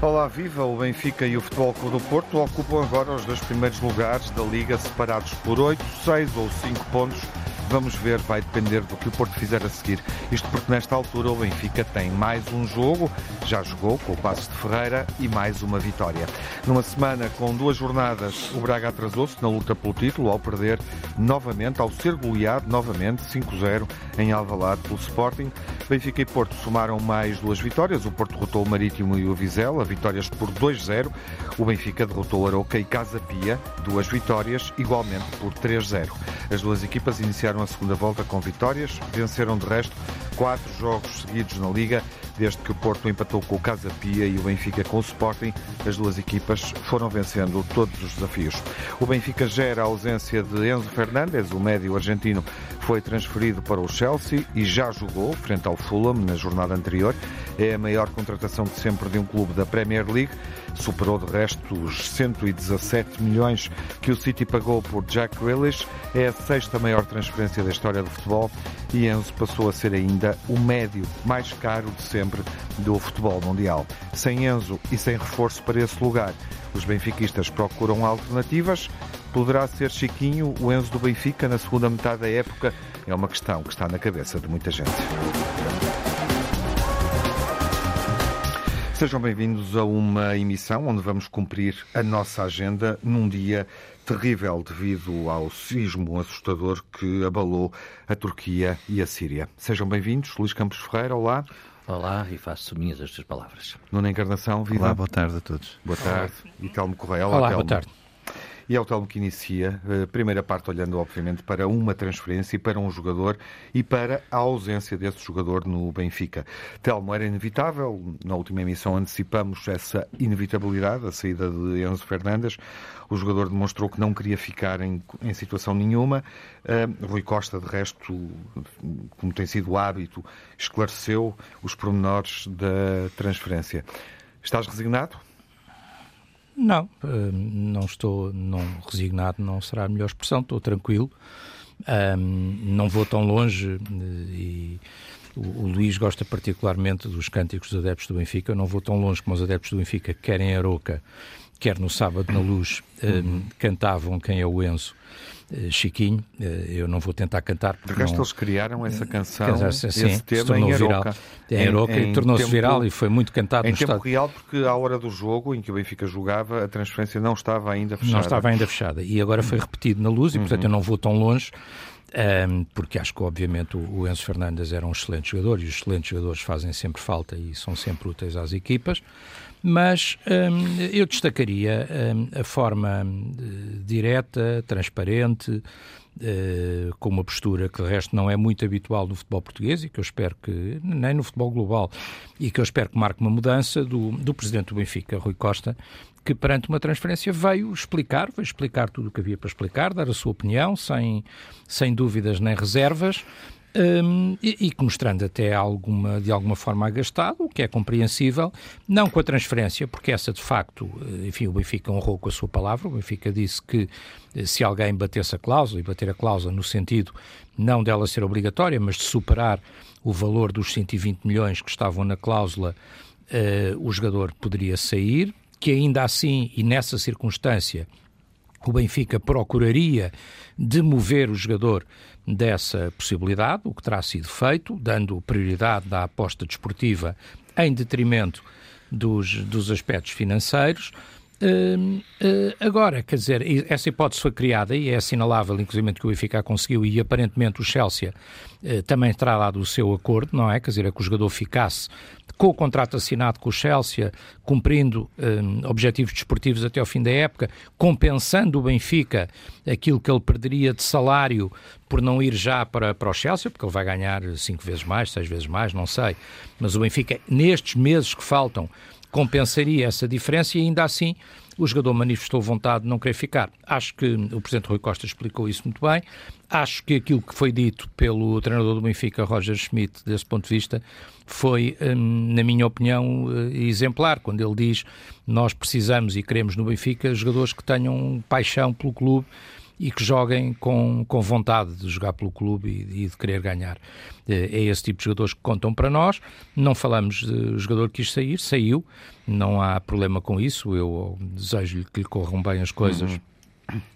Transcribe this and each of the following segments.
Olá, viva! O Benfica e o Futebol Clube do Porto ocupam agora os dois primeiros lugares da Liga, separados por 8, 6 ou 5 pontos Vamos ver, vai depender do que o Porto fizer a seguir. Isto porque nesta altura o Benfica tem mais um jogo, já jogou com o Passos de Ferreira e mais uma vitória. Numa semana com duas jornadas, o Braga atrasou-se na luta pelo título ao perder novamente, ao ser goleado novamente 5-0 em Alvalade pelo Sporting. Benfica e Porto somaram mais duas vitórias. O Porto derrotou o Marítimo e o Vizela, vitórias por 2-0. O Benfica derrotou Aroca e Casa Pia, duas vitórias, igualmente por 3-0. As duas equipas iniciaram a segunda volta com vitórias, venceram de resto quatro jogos seguidos na Liga, desde que o Porto empatou com o Casa Pia e o Benfica com o Sporting. As duas equipas foram vencendo todos os desafios. O Benfica gera a ausência de Enzo Fernandes, o médio argentino foi transferido para o Chelsea e já jogou frente ao Fulham na jornada anterior. É a maior contratação de sempre de um clube da Premier League. Superou de resto os 117 milhões que o City pagou por Jack Grealish. É a sexta maior transferência da história do futebol e Enzo passou a ser ainda o médio mais caro de sempre do futebol mundial. Sem Enzo e sem reforço para esse lugar, os benfiquistas procuram alternativas. Poderá ser Chiquinho o Enzo do Benfica na segunda metade da época? É uma questão que está na cabeça de muita gente. Sejam bem-vindos a uma emissão onde vamos cumprir a nossa agenda num dia terrível devido ao sismo assustador que abalou a Turquia e a Síria. Sejam bem-vindos. Luís Campos Ferreira, olá. Olá e faço minhas as tuas palavras. Nuna Encarnação, viva. Olá, boa tarde a todos. Boa tarde. E Telmo Correia. Olá, Olá Telmo. boa tarde. E é o Telmo que inicia a primeira parte olhando, obviamente, para uma transferência e para um jogador e para a ausência desse jogador no Benfica. Telmo, era inevitável, na última emissão antecipamos essa inevitabilidade, a saída de Enzo Fernandes. O jogador demonstrou que não queria ficar em, em situação nenhuma. Uh, Rui Costa, de resto, como tem sido o hábito, esclareceu os pormenores da transferência. Estás resignado? Não, eh, não estou não resignado, não será a melhor expressão, estou tranquilo. Um, não vou tão longe eh, e o, o, Luís gosta particularmente dos cânticos dos adeptos do Benfica. Não vou tão longe como os adeptos do Benfica, quer em Aroca, quer no sábado na luz, um, cantavam quem é o Enzo. Chiquinho, eu não vou tentar cantar. De resto, não... eles criaram essa canção, sim, esse tema em viral. Aroca. Em Aroca e tornou-se viral e foi muito cantado em no tempo estádio. real, porque à hora do jogo em que o Benfica jogava, a transferência não estava ainda fechada. Não estava ainda fechada. E agora foi repetido na luz e, portanto, Uhum. eu não vou tão longe. Um, porque acho que, obviamente, o Enzo Fernandes era um excelente jogador e os excelentes jogadores fazem sempre falta e são sempre úteis às equipas. Mas um, eu destacaria um, a forma uh, direta, transparente, uh, com uma postura que, de resto, não é muito habitual no futebol português e que eu espero que, nem no futebol global, e que eu espero que marque uma mudança do, do presidente do Benfica, Rui Costa, que perante uma transferência veio explicar, veio explicar tudo o que havia para explicar, dar a sua opinião, sem, sem dúvidas nem reservas, um, e, e mostrando até alguma, de alguma forma agastado, o que é compreensível, não com a transferência, porque essa de facto, enfim, o Benfica honrou com a sua palavra, o Benfica disse que se alguém batesse a cláusula, e bater a cláusula no sentido não dela ser obrigatória, mas de superar o valor dos 120 milhões que estavam na cláusula, uh, o jogador poderia sair, que ainda assim e nessa circunstância o Benfica procuraria demover o jogador dessa possibilidade, o que terá sido feito, dando prioridade à aposta desportiva em detrimento dos, dos aspectos financeiros. Uh, uh, agora, quer dizer, essa hipótese foi criada e é assinalável, inclusive, que o Benfica conseguiu e aparentemente o Chelsea uh, também terá dado o seu acordo, não é? Quer dizer, é que o jogador ficasse com o contrato assinado com o Chelsea, cumprindo um, objetivos desportivos até ao fim da época, compensando o Benfica aquilo que ele perderia de salário por não ir já para, para o Chelsea, porque ele vai ganhar cinco vezes mais, seis vezes mais, não sei. Mas o Benfica, nestes meses que faltam, compensaria essa diferença e ainda assim o jogador manifestou vontade de não querer ficar. Acho que o Presidente Rui Costa explicou isso muito bem. Acho que aquilo que foi dito pelo treinador do Benfica, Roger Schmidt, desse ponto de vista, foi, hum, na minha opinião, eh, exemplar, quando ele diz nós precisamos e queremos no Benfica jogadores que tenham paixão pelo clube e que joguem com, com vontade de jogar pelo clube e, e, de querer ganhar. Eh, é esse tipo de jogadores que contam para nós. Não falamos de jogador que quis sair, saiu, não há problema com isso. Eu desejo-lhe que lhe corram bem as coisas. Uhum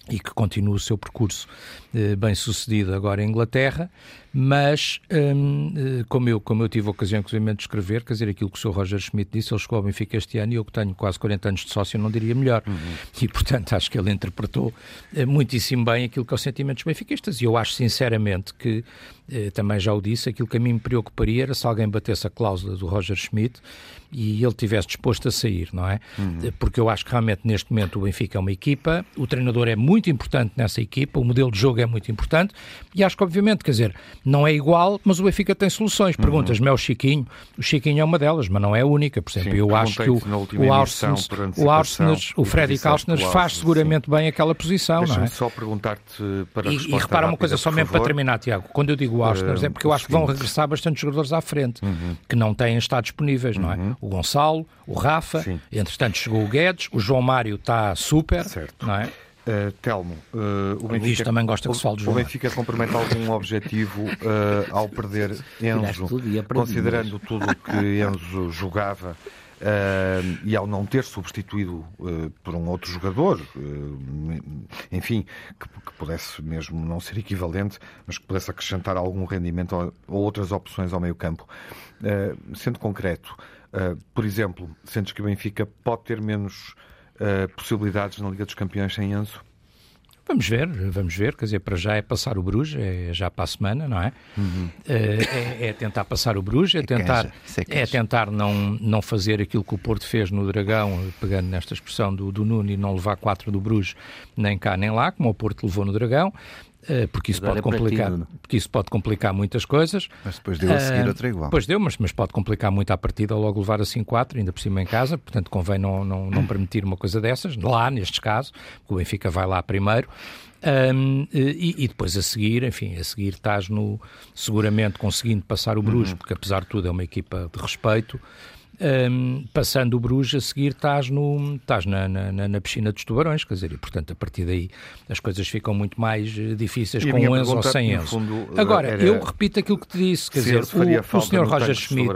e que continue o seu percurso eh, bem sucedido agora em Inglaterra, mas hum, eh, como, eu, como eu tive a ocasião inclusive de escrever, quer dizer, aquilo que o Sr. Roger Schmidt disse, ele chegou ao Benfica este ano e eu que tenho quase 40 anos de sócio não diria melhor. Uhum. E portanto acho que ele interpretou eh, muitíssimo bem aquilo que é o sentimento dos benfiquistas e eu acho sinceramente que, também já o disse, aquilo que a mim me preocuparia era se alguém batesse a cláusula do Roger Schmidt e ele tivesse disposto a sair, não é? Uhum. Porque eu acho que realmente neste momento o Benfica é uma equipa, o treinador é muito importante nessa equipa, o modelo de jogo é muito importante e acho que obviamente, quer dizer, não é igual, mas o Benfica tem soluções. Uhum. Perguntas-me é o Chiquinho, o Chiquinho é uma delas, mas não é a única. Por exemplo, Sim, eu acho que o, o Arsens, o Arsens, o Freddy Kalsner faz seguramente sim. bem aquela posição, não é? só perguntar-te para E, e repara uma coisa, só mesmo para terminar, Tiago, quando eu digo É porque eu acho que vão regressar bastante jogadores à frente, uhum. que não têm estado disponíveis, não é? Uhum. O Gonçalo, o Rafa, Sim. entretanto chegou o Guedes, o João Mário está super, certo. não é? Uh, Telmo, uh, o, Benfica, também gosta que se fale de João. O Benfica compromete algum objetivo uh, ao perder Enzo, considerando tudo o que Enzo jogava e ao não ter substituído por um outro jogador, enfim, que, que, pudesse mesmo não ser equivalente, mas que pudesse acrescentar algum rendimento ou outras opções ao meio campo. sendo concreto, Uh, por exemplo, sentes que o Benfica pode ter menos uh, possibilidades na Liga dos Campeões sem Enzo? Vamos ver, vamos ver, quer dizer, para já é passar o Bruges, é já para a semana, não é? Uhum. É, é, tentar passar o Bruges, é, é tentar, é, é, tentar não, não fazer aquilo que o Porto fez no Dragão, pegando nesta expressão do, do Nuno, e não levar quatro do Bruges nem cá nem lá, como o Porto levou no Dragão. Eh, porque isso pode complicar, porque isso pode complicar muitas coisas. Mas depois deu a seguir uh, outra igual. Depois deu, mas, mas pode complicar muito a partida logo levar assim 4, ainda por cima em casa, portanto convém não, não, não permitir uma coisa dessas, lá nestes casos, porque o Benfica vai lá primeiro. Um, e, e, depois a seguir, enfim, a seguir estás no seguramente conseguindo passar o Bruges, uhum. porque apesar de tudo é uma equipa de respeito um, passando o Bruges, a seguir estás, no, estás na, na, na, piscina dos tubarões, quer dizer, e portanto a partir daí as coisas ficam muito mais eh, difíceis e com Enzo ou sem Enzo. Agora, eu repito aquilo que te disse, quer dizer, o, o Sr. Roger Schmidt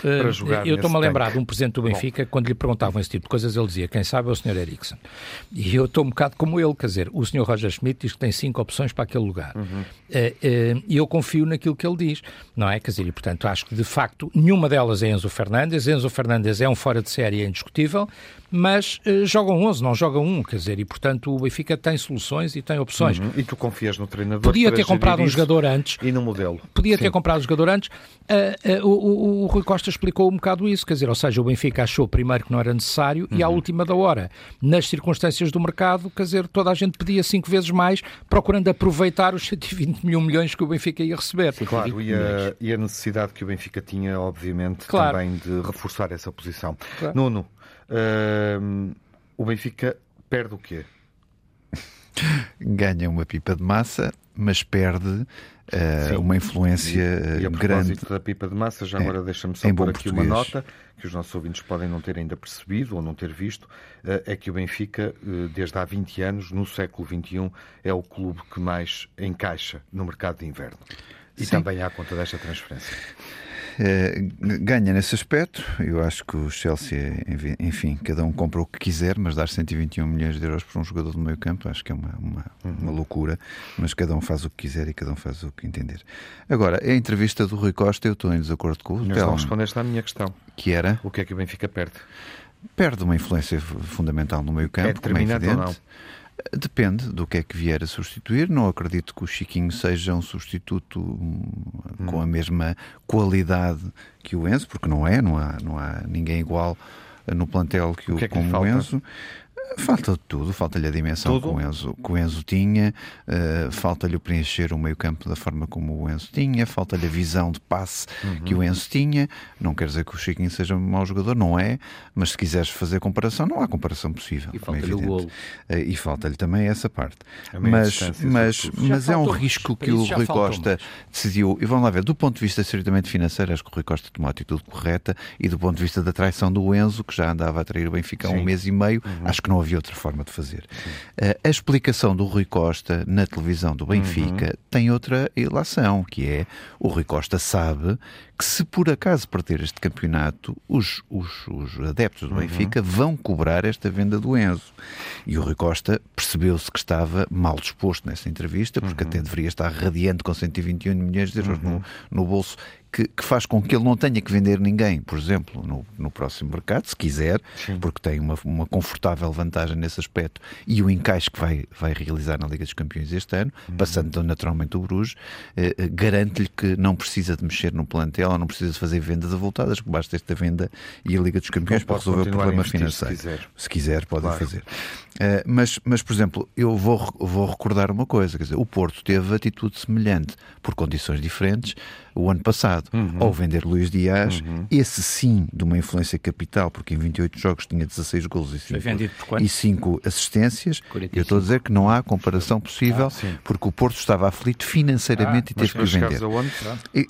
para eh, jogar. Eu estou-me a lembrar de um presidente do Benfica, Bom. quando lhe perguntavam esse tipo de coisas, ele dizia: quem sabe é o Sr. Ericsson. E eu estou um bocado como ele, quer dizer, o Sr. Roger Schmidt diz que tem cinco opções para aquele lugar. Uhum. Eh, eh, e eu confio naquilo que ele diz, não é? Quer dizer, e portanto acho que de facto nenhuma delas é Enzo Fernandes. Enzo Fernandes é um fora de série é indiscutível, mas uh, jogam 11, não jogam um, quer dizer, e portanto o Benfica tem soluções e tem opções. Uhum. E tu confias no treinador? Podia ter comprado um jogador antes. E no modelo. Podia Sim. ter comprado um jogador antes. Uh, uh, o, o, o, Rui Costa explicou um bocado isso, quer dizer, ou seja, o Benfica achou primeiro que não era necessário uhum. e à uhum. última da hora, nas circunstâncias do mercado, quer dizer, toda a gente pedia cinco vezes mais, procurando aproveitar os 121 milhões que o Benfica ia receber. Sim, claro, e a, e a, necessidade que o Benfica tinha, obviamente, claro. também de reforçar essa posição. Claro. Nuno, Uh, o Benfica perde o quê? Ganha uma pipa de massa, mas perde uh, uma influência e, e a grande. da pipa de massa, já é, agora deixa-me só pôr aqui português. uma nota que os nossos ouvintes podem não ter ainda percebido ou não ter visto, uh, é que o Benfica, uh, desde há 20 anos, no século XXI, é o clube que mais encaixa no mercado de inverno. E Sim. também há conta desta transferência. Eh, ganha nesse aspecto. Eu acho que o Chelsea, enfim, cada um compra o que quiser, mas dar 121 milhões de euros por um jogador do meio campo acho que é uma, uma, uhum. uma loucura. Mas cada um faz o que quiser e cada um faz o que entender. Agora, a entrevista do Rui Costa, eu estou em desacordo com o Mas não respondeste à minha questão. Que era? O que é que o Benfica perde? Perde uma influência fundamental no meio campo, é como é evidente. Ou não? Depende do que é que vier a substituir. Não acredito que o Chiquinho seja um substituto hum. com a mesma qualidade que o Enzo, porque não é, não há, não há ninguém igual no plantel que o, que é que como o Enzo. Falta de tudo, falta-lhe a dimensão que o, Enzo, que o Enzo tinha, uh, falta-lhe o preencher o meio-campo da forma como o Enzo tinha, falta-lhe a visão de passe uhum. que o Enzo tinha. Não quer dizer que o Chiquinho seja um mau jogador, não é, mas se quiseres fazer comparação, não há comparação possível. E é falta-lhe o golo. Uh, e falta-lhe também essa parte. Mas, mas, mas é um risco que o Rui Costa decidiu. E vamos lá ver, do ponto de vista estritamente financeiro, acho que o Rui Costa tomou a atitude correta e do ponto de vista da traição do Enzo, que já andava a trair o Benfica há um mês e meio, uhum. acho que não havia outra forma de fazer. Uh, a explicação do Rui Costa na televisão do Benfica uhum. tem outra ilação, que é o Rui Costa sabe que se por acaso perder este campeonato, os, os, os adeptos do uhum. Benfica vão cobrar esta venda do Enzo. E o Rui Costa percebeu-se que estava mal disposto nessa entrevista, porque uhum. até deveria estar radiante com 121 milhões de euros no, uhum. no bolso que, que, faz com que ele não tenha que vender ninguém, por exemplo, no, no próximo mercado, se quiser, Sim. porque tem uma, uma confortável vantagem nesse aspecto e o encaixe que vai, vai realizar na Liga dos Campeões este ano, uhum. passando naturalmente o Bruges, eh, eh, garante-lhe que não precisa de mexer no plantel, não precisa de fazer vendas avultadas, que basta esta venda e a Liga dos Campeões para resolver o problema financeiro. Se quiser, se quiser pode claro. fazer. Uh, mas, mas, por exemplo, eu vou, vou recordar uma coisa, quer dizer, o Porto teve atitude semelhante, por condições diferentes, o ano passado, uhum. ao vender Luís Dias, uhum. esse sim de uma influência capital, porque em 28 jogos tinha 16 gols e 5, assistências. 45. Eu estou a dizer que não há comparação possível, ah, porque o Porto estava aflito financeiramente ah, e teve que vender.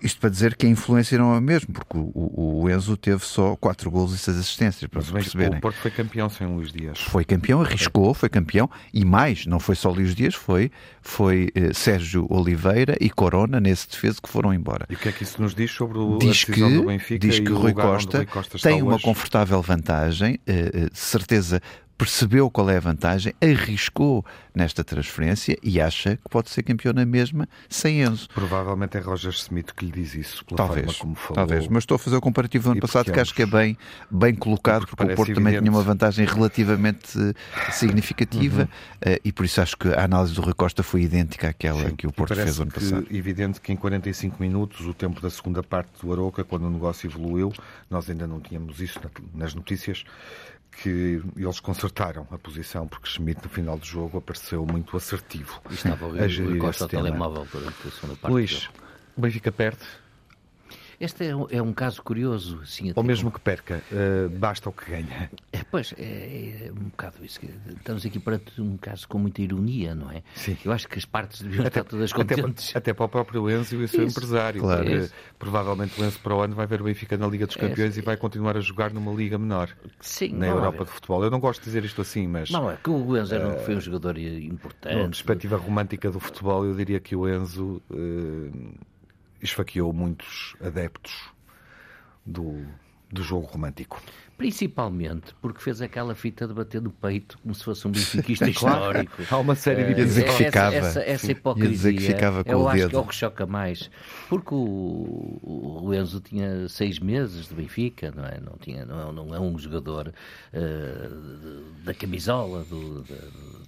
Isto para dizer que a influência é a mesma, porque o, o Enzo teve só 4 gols e 6 assistências, para mas perceberem. O Porto foi campeão sem Luís Dias. Foi campeão, arriscou, foi campeão, e mais, não foi só Luís Dias, foi, foi eh, Sérgio Oliveira e Corona nesse defesa que foram embora. E o que é que isso nos diz sobre o, diz que, do Benfica diz que o Rui Costa, Rui Costa tem uma hoje? confortável vantagem, uh, de certeza percebeu qual é a vantagem, arriscou nesta transferência e acha que pode ser campeão na mesma sem Enzo. Provavelmente é Roger Smith que lhe diz isso, pela talvez, forma como falou. Talvez, mas estou a fazer o comparativo do ano passado que acho que é bem, bem colocado, porque, porque o Porto também tinha uma vantagem relativamente eh, significativa uhum. uh, e por isso acho que a análise do Rui Costa foi idêntica àquela Sim, que o Porto fez ano passado. É evidente que em 45 minutos, o tempo da segunda parte do Aroca, quando o negócio evoluiu, nós ainda não tínhamos isso nas notícias, que eles consertaram a posição, porque Schmidt, no final do jogo, apareceu muito assertivo. E estava a gerir o telemóvel durante a segunda parte. Luís, o Benfica perde, este é um, é um caso curioso. Sim, Ou mesmo que perca, uh, basta o que ganha. É, pois, é, é, um bocado isso. Estamos aqui perante um caso com muita ironia, não é? Sim. Eu acho que as partes deviam até, estar todas contentes. Até, até para o próprio Enzo e o seu isso. empresário. Claro. Provavelmente o Enzo para o ano vai ver o Benfica na Liga dos é, Campeões é, e vai continuar a jogar numa liga menor. Sim, na Europa de futebol. Eu não gosto de dizer isto assim, mas... Não, é que o Enzo uh, foi um jogador importante. Na perspectiva romântica do futebol, eu diria que o Enzo... Uh, esfaqueou muitos adeptos do, do jogo romântico. Principalmente porque fez aquela fita de bater no peito como se fosse um benfiquista histórico. Há uma série de dizer que ficava. Essa, essa hipocrisia, que ficava com eu o acho dedo. que é o que choca mais. Porque o, o Enzo tinha seis meses de Benfica, não é? Não, tinha, não, é, não é um jogador uh, da camisola, do, da,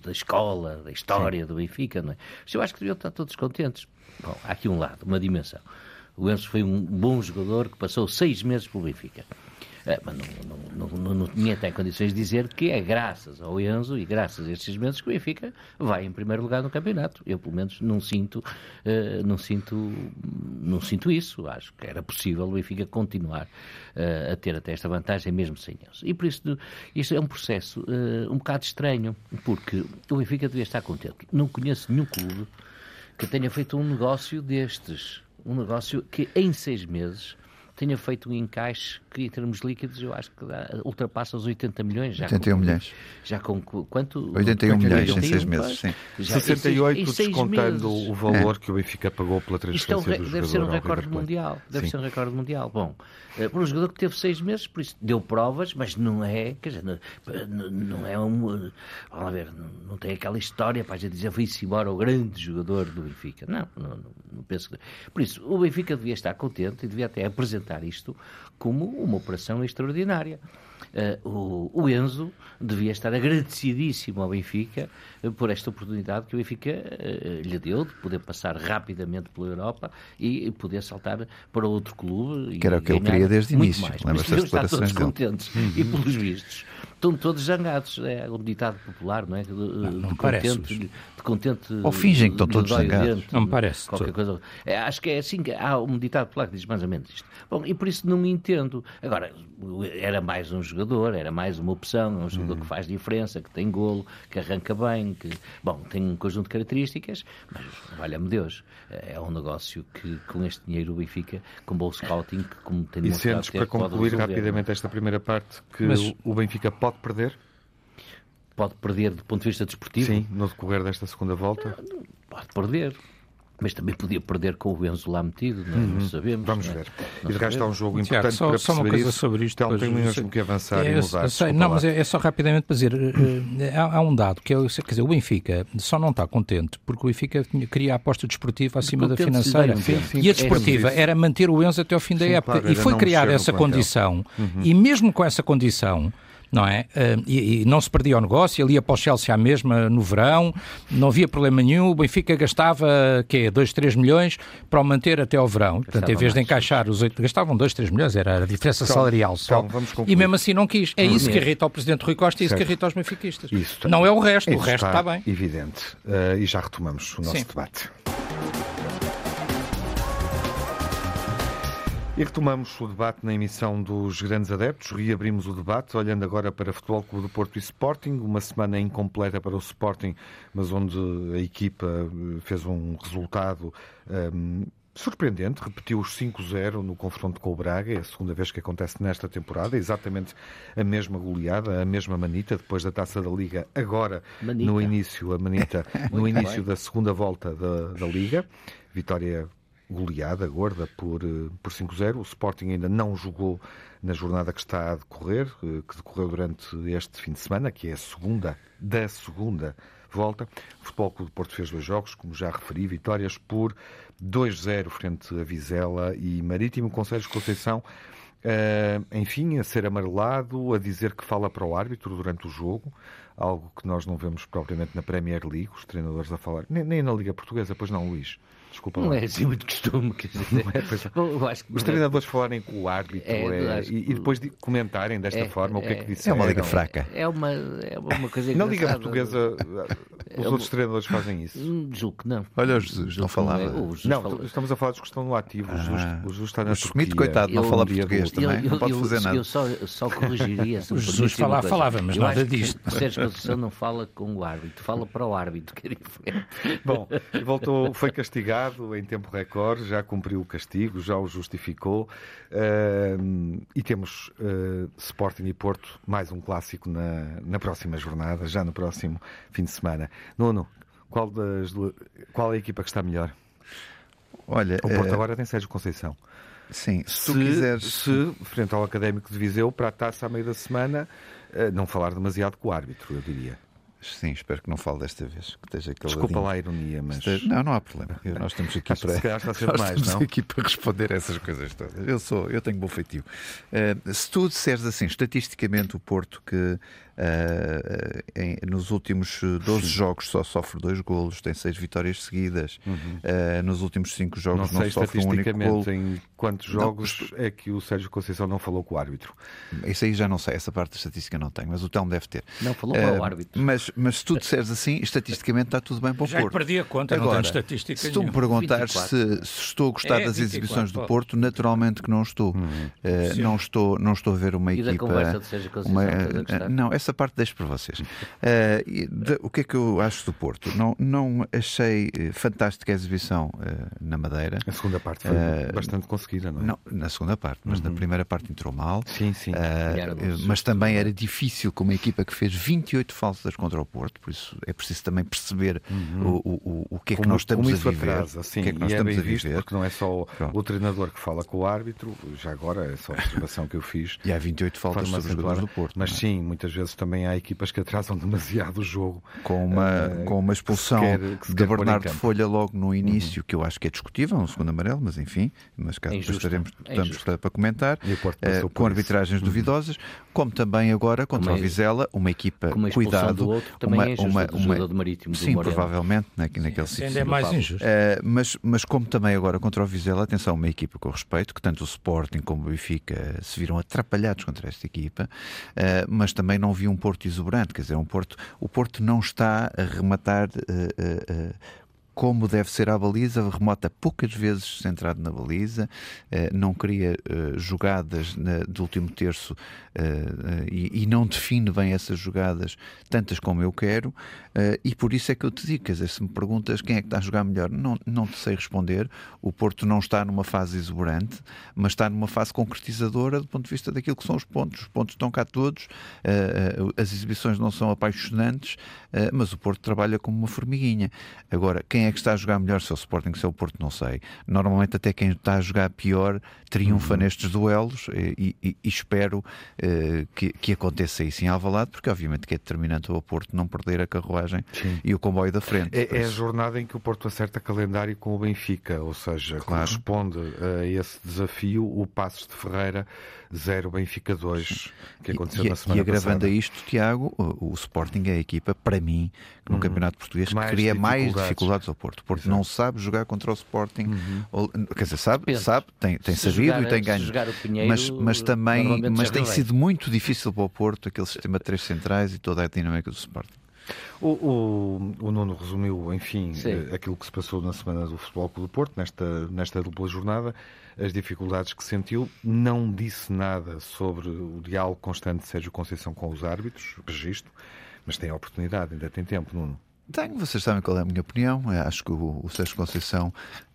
da, escola, da história Sim. do Benfica, não é? Eu acho que deviam estar todos contentes. Bom, há aqui um lado, uma dimensão. O Enzo foi um bom jogador que passou seis meses pelo Benfica. É, mas não, não, não, não, tinha até condições de dizer que é graças ao Enzo e graças a estes meses que o Benfica vai em primeiro lugar no campeonato. Eu, pelo menos, não sinto, uh, não sinto, não sinto isso. Acho que era possível o Benfica continuar uh, a ter até esta vantagem, mesmo sem Enzo. E por isso, isto é um processo uh, um bocado estranho, porque o Benfica devia estar contente. Não conheço nenhum clube que tenha feito um negócio destes um negócio que em seis meses tenha feito um encaixe que, em termos líquidos, eu acho que dá, ultrapassa os 80 milhões. Já 81 com, milhões. Já com quanto? 81 milhões em seis meses, sim. Já, 68 em seis, em descontando meses. o valor é. que o Benfica pagou pela transferência Isto é um, Deve ser um recorde mundial. Deve sim. ser um recorde mundial. Bom, uh, por um jogador que teve seis meses, por isso deu provas, mas não é, quer dizer, não, não é um... Vamos ver, não, tem aquela história para a gente dizer foi-se embora o grande jogador do Benfica. Não, não, não, não penso que... Por isso, o Benfica devia estar contente e devia até apresentar isto como uma operação extraordinária. Uh, o, o, Enzo devia estar agradecidíssimo ao Benfica uh, por esta oportunidade que o Benfica uh, lhe deu de poder passar rapidamente pela Europa e poder saltar para outro clube. Que era o que ele queria desde o início. Lembra-se das declarações todos contentes. Uhum. E pelos vistos estão todos zangados. É um ditado popular, não é? De, não, não de parece. contente, de contente. Ou fingem que estão todos zangados. dente, Não me parece. Qualquer coisa. É, acho que é assim que há um ditado popular que diz mais ou menos isto. Bom, e por isso não me entendo. Agora, era mais um jogador, era mais uma opção, é um jogador que faz diferença, que tem golo, que arranca bem, que, bom, tem um conjunto de características, mas, valha-me Deus, é um negócio que com este dinheiro o Benfica, com bom scouting, que como tem E demonstrado sentes, ter, para concluir resolver, rapidamente esta primeira parte, que Mas- o Benfica pode perder? Pode perder do ponto de vista desportivo? Sim, no decorrer desta segunda volta. Pode perder. Mas também podia perder com o Enzo lá metido, não, não sabemos. Uhum. Vamos não é? ver. Não E de resto há um jogo Tiago, importante só, para só uma coisa isso. sobre isto. Então tem não mesmo sei- que avançar É, e eu mudar. sei, Desculpa não, lá. mas é, é só rapidamente para dizer, eh, eh, há, há um dado que é, o- quer dizer, o Benfica só não está contente porque o Benfica queria a aposta desportiva acima da financeira. sim, e a desportiva é era manter o Enzo até ao fim da Sim, época. claro, e foi criada essa condição. E mesmo com essa condição, não é? E, e não se perdia o negócio, ele ia para o Chelsea à mesma no verão, não havia problema nenhum. O Benfica gastava, quê? 2, 3 milhões para o manter até ao verão. Portanto, em vez de mais. encaixar os oito, gastavam 2, 3 milhões, era a diferença salarial só. e mesmo assim não quis. É isso que irrita o Presidente Rui Costa e isso que irrita os benfiquistas. Isso está- não é o resto, o resto está bem. Evidente. Eh, e já retomamos o nosso Sim. debate. E retomamos o debate na emissão dos grandes adeptos. Reabrimos o debate, olhando agora para Futebol Clube do Porto e Sporting. Uma semana incompleta para o Sporting, mas onde a equipa eh, fez um resultado ehm, surpreendente. Repetiu os 5-0 no confronto com o Braga. É a segunda vez que acontece nesta temporada. Exatamente a mesma goleada, a mesma manita, depois da Taça da Liga. Agora, Manita. no início, a manita, no início bem. da segunda volta da, da Liga. Vitória goleada, gorda, por, eh, por 5-0. O Sporting ainda não jogou na jornada que está a decorrer, eh, que decorreu durante este fim de semana, que é a segunda da segunda volta. O Futebol Clube de Porto fez dois jogos, como já referi, vitórias por 2-0 frente a Vizela e Marítimo. Conselhos de Conceição, eh, enfim, a ser amarelado, a dizer que fala para o árbitro durante o jogo, algo que nós não vemos propriamente na Premier League, os treinadores a falar, nem, nem na Liga Portuguesa, pois não, Luís. Desculpa Não lá. é assim muito costume. Quer dizer, Não é, pois é. Bom, eu acho que Os treinadores falarem com o árbitro É, é, acho e, que- e depois de comentarem desta É, forma o que é que é- disseram. É uma liga fraca. É uma, é uma coisa Na Liga. Portuguesa, os outros treinadores fazem isso. Hum, Julgo que não. Olha o Jesus, não falava. é. Jesus Não, fala- estamos a falar dos que estão no ativo. O Jesus, Ah. o Jesus está na O Schmidt, Turquia. coitado, não Eu- fala português também, não pode eu, fazer nada. Eu só, só corrigiria. O Jesus falava- mas nada disto. O Sérgio Conceição não fala com o árbitro, fala para o árbitro, que é diferente. Bom, voltou, foi castigado em tempo recorde, já cumpriu o castigo, já o justificou. E temos ah, Sporting e Porto, mais um clássico na, na próxima jornada, já no próximo fim de semana. Nuno, qual, das, qual é a equipa que está melhor? Olha, O Porto eh, agora tem Sérgio Conceição. sim, se tu se, quiseres. se, frente ao Académico de Viseu, para a taça à meio da semana, eh, não falar demasiado com o árbitro, eu diria. Sim, espero que não fale desta vez. Que esteja Desculpa lá a ironia, mas. Esteja- Não, não há problema. Eu- nós estamos aqui Acho que para. se está a ser nós demais, estamos não? aqui para responder a essas coisas todas. Eu sou, eu tenho bom feitio. Eh, se tu disseres assim, estatisticamente, o Porto que eh, em- nos últimos eh, 12 jogos só sofre dois golos, tem seis vitórias seguidas, eh, nos últimos cinco Uhum. Não jogos não, sei sofre um único golo. estatisticamente em quantos jogos é que o Sérgio Conceição não falou com o árbitro. Isso aí já não sei, essa parte da estatística não tenho, mas o Telmo deve ter. Não falou para o Eh, árbitro. Mas, mas se tu disseres assim, estatisticamente está tudo bem para o Já Porto. perdi a conta, não Agora, tenho estatística se tu me perguntares 24. se, se estou a gostar É, das 24, exibições do. Porto, naturalmente que não estou. Eh, não estou. Não estou a ver uma E da equipa. conversa de Sérgio Conceição, uma- não, essa parte deixo para vocês. E de- o que é que eu acho do Porto? Não, não achei eh, fantástica a exibição eh, na Madeira. A segunda parte foi Eh, bastante conseguida, não é? Não, na segunda parte, mas na primeira parte entrou mal. Sim, sim. Mas também era difícil com uma equipa que fez 28 faltas contra o Porto, por isso é preciso também perceber o, o, o, o que é que como, nós estamos como a viver. atrasa, sim, o que é que nós e é estamos bem a visto, viver. porque não é só Pronto. o treinador que fala com o árbitro, já agora é só a observação que eu fiz. E há 28 faltas sobre os jogadores do. Porto. Mas é? sim, muitas vezes também há equipas que atrasam demasiado o jogo. com uma, eh, com uma expulsão que quer- que de Bernardo. Uhum. Folha logo no início, que eu acho que é discutível, um segundo amarelo, mas enfim, mas cá É depois estaremos para, para comentar, por com isso. arbitragens duvidosas, como também agora contra Como o é- Vizela, uma equipa como a expulsão cuidado, do outro também uma, é uma, do uma- do Marítimo, sim, provavelmente naque- naquele Isso sítio. ainda é mais injusto. Uh, mas, mas como também agora contra o Vizela, atenção, uma equipa com respeito, que tanto o Sporting como o Benfica se viram atrapalhados contra esta equipa, uh, mas também não vi um Porto exuberante, quer dizer, um Porto, o Porto não está a rematar uh, uh, como deve ser a baliza, remota poucas vezes centrado na baliza, eh, não cria eh, jogadas do último terço eh, e não define bem essas jogadas, tantas como eu quero, e por isso é que eu te digo, quer dizer, se me perguntas quem é que está a jogar melhor, não, não te sei responder. O Porto não está numa fase exuberante, mas está numa fase concretizadora do ponto de vista daquilo que são os pontos. Os pontos estão cá todos, as exibições não são apaixonantes, mas o Porto trabalha como uma formiguinha. Agora, quem é que está a jogar melhor, se é o Sporting, se é o Porto, não sei. Normalmente até quem está a jogar pior triunfa uhum. nestes duelos e, e, e espero uh, que, que aconteça isso em Alvalade, porque obviamente que é determinante o Porto não perder a carruagem Sim. e o comboio da frente. É, é, a jornada em que o Porto acerta calendário com o Benfica, ou seja, claro. corresponde a esse desafio o Passos de Ferreira 0 Benfica 2, que aconteceu e, na semana e agravando passada. a isto, Tiago, o, o, Sporting é a equipa, para mim, no uhum. Campeonato Português, que cria mais dificuldades ao Porto. O Porto Exato. não sabe jogar contra o Sporting, uhum. ou, quer dizer, sabe, sabe tem, tem sabido jogar, e tem ganho. Pinheiro, mas, mas também mas tem sido muito difícil para o Porto aquele sistema de três centrais e toda a dinâmica do Sporting. O, o, o, Nuno resumiu, enfim, Sim. Eh, aquilo que se passou na semana do Futebol Clube do Porto, nesta, nesta dupla jornada, as dificuldades que sentiu. Não disse nada sobre o diálogo constante de Sérgio Conceição com os árbitros, registro, mas tem a oportunidade, ainda tem tempo, Nuno. Tenho, vocês sabem qual é a minha opinião. Acho que o, o Sérgio Conceição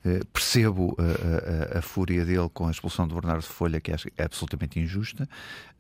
eh, percebo a, a, a, fúria dele com a expulsão de Bernardo Folha, que acho é absolutamente injusta,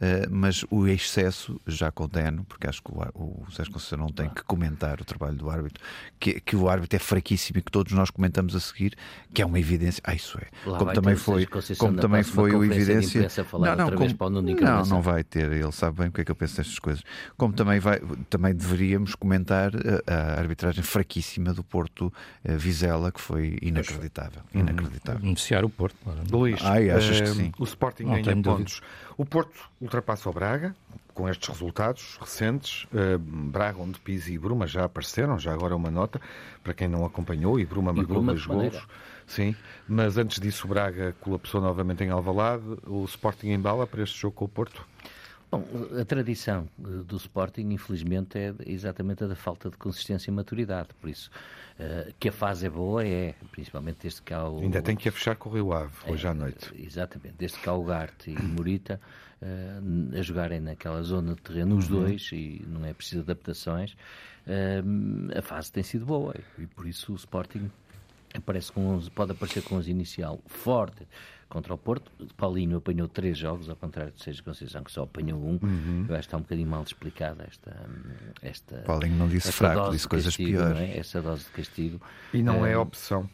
eh, mas o excesso já condeno, porque acho que o, o Sérgio Conceição não tem que comentar o trabalho do árbitro, que, que o árbitro é fraquíssimo e que todos nós comentamos a seguir, que é uma evidência. Ah, isso é. Lá como também foi, como também foi o evidência. Não, não, como, não, não vai ter. Ele sabe bem o que é que eu penso destas coisas. Como também vai, também deveríamos comentar a, a arbitragem fraquíssima do Porto eh, Vizela, que foi inacreditável inacreditável. Uhum. inacreditável. Beneficiar o Porto, claro. Luís, Ai, achas que sim? o Sporting não ganha pontos. O Porto ultrapassa o Braga, com estes resultados recentes. Uh, Braga, onde Pizzi e Bruma já apareceram, já agora uma nota, para quem não acompanhou, e Bruma marcou dois golos. Sim, mas antes disso o Braga colapsou novamente em Alvalade. O Sporting embala para este jogo com o Porto? Bom, a tradição do Sporting, infelizmente, é exatamente a da falta de consistência e maturidade. Por isso, uh, que a fase é boa, é, principalmente desde que há o. Ainda tem que a fechar com o Rio Ave, é, hoje à noite. Exatamente, desde que há o Garte e Morita uh, a jogarem naquela zona de terreno, os uhum. dois, e não é preciso adaptações, uh, a fase tem sido boa. E por isso o Sporting aparece com 11, pode aparecer com 11 inicial forte contra o Porto. Paulinho apanhou três jogos, ao contrário de Sérgio Conceição, que só apanhou um. Uhum. Eu acho que está um bocadinho mal explicada esta. esta Paulinho não disse fraco, disse coisas castigo, piores. É? Essa dose de castigo. E não é opção.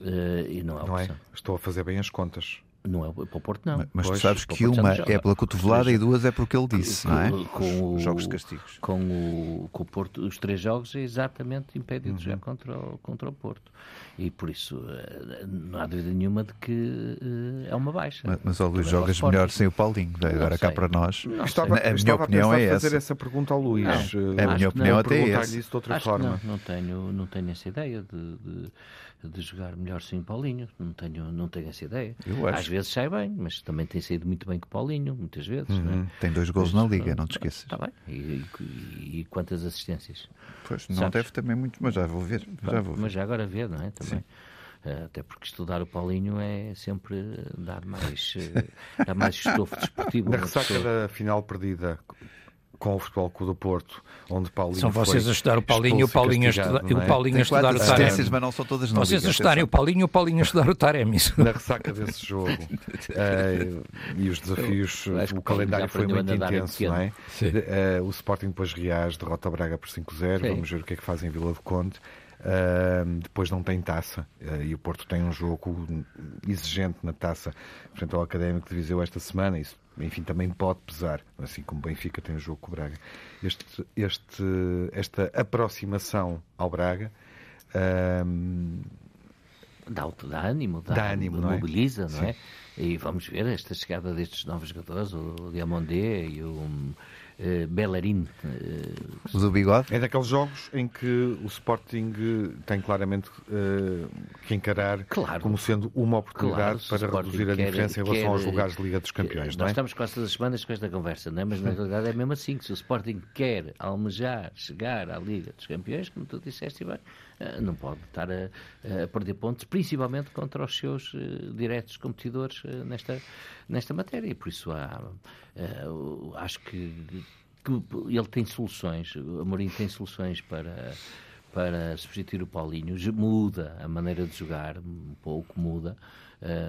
Uh, e não é não é? É? Estou a fazer bem as contas. Não é para o Porto, não. Mas, tu sabes que uma é pela cotovelada e duas é porque ele disse, com, não é? Com os jogos de castigos. Com o, com o Porto, os três jogos é exatamente impedido uhum. já contra o, contra o Porto. E por isso eh, não há dúvida nenhuma de que uh, é uma baixa. Mas, mas ó, Luís, jogas melhor sem o Paulinho. Agora cá para nós. Estava, a minha opinião é essa. fazer essa pergunta ao Luís. Não, a minha opinião até é essa. Isso de outra Acho forma. Não, não, tenho, não tenho essa ideia de, de de jogar melhor sem o Paulinho. Não tenho, não tenho essa ideia. Às vezes sai bem, mas também tem saído muito bem com o Paulinho, muitas vezes. É? Uhum. Tem dois gols na Liga, não te esqueças. Está bem. E, e, e, quantas assistências? Pois, não Sabes? deve também muito, mas já vou ver. Já vou ver. Mas já agora ver, não é? Também. Sim. Eh, até porque estudar o Paulinho é sempre dar mais, eh, dar mais estofo desportivo. Na ressaca da final perdida com o Futebol Clube do Porto, onde Paulinho São vocês a estudar o Paulinho e o Paulinho a estudar, é? o Paulinho a estudar o Taremi. mas não são todas Vocês a estudarem o Paulinho e o Paulinho a estudar o Taremi. Na ressaca desse jogo. uh, e os desafios, o, o calendário foi muito intenso, não é? Uh, o Sporting depois reage, derrota Braga por 5-0. Vamos ver o que é que faz em Vila do Conde. Uh, depois não tem taça uh, e o Porto tem um jogo exigente na taça frente ao Académico de Viseu esta semana. Isso enfim, também pode pesar, assim como o Benfica tem o jogo com o Braga. Este, este, esta aproximação ao Braga dá, dá ânimo, dá, dá ânimo, não é? mobiliza, não é? E vamos ver esta chegada destes novos jogadores, o Diamondé e o uh, Bellerin. Uh, do bigode? É daqueles jogos em que o Sporting tem claramente uh, que encarar claro. como sendo uma oportunidade claro, para reduzir a diferença em relação quer, aos lugares de Liga dos Campeões. Nós é? estamos quase todas as semanas com esta conversa, não é? mas na realidade é mesmo assim: que se o Sporting quer almejar chegar à Liga dos Campeões, como tu disseste, bem, não pode estar a, a, perder pontos, principalmente contra os seus uh, diretos competidores uh, nesta, nesta matéria. E por isso há, uh, acho que, que, ele tem soluções, o Amorim tem soluções para, para substituir o Paulinho, muda a maneira de jogar, um pouco muda.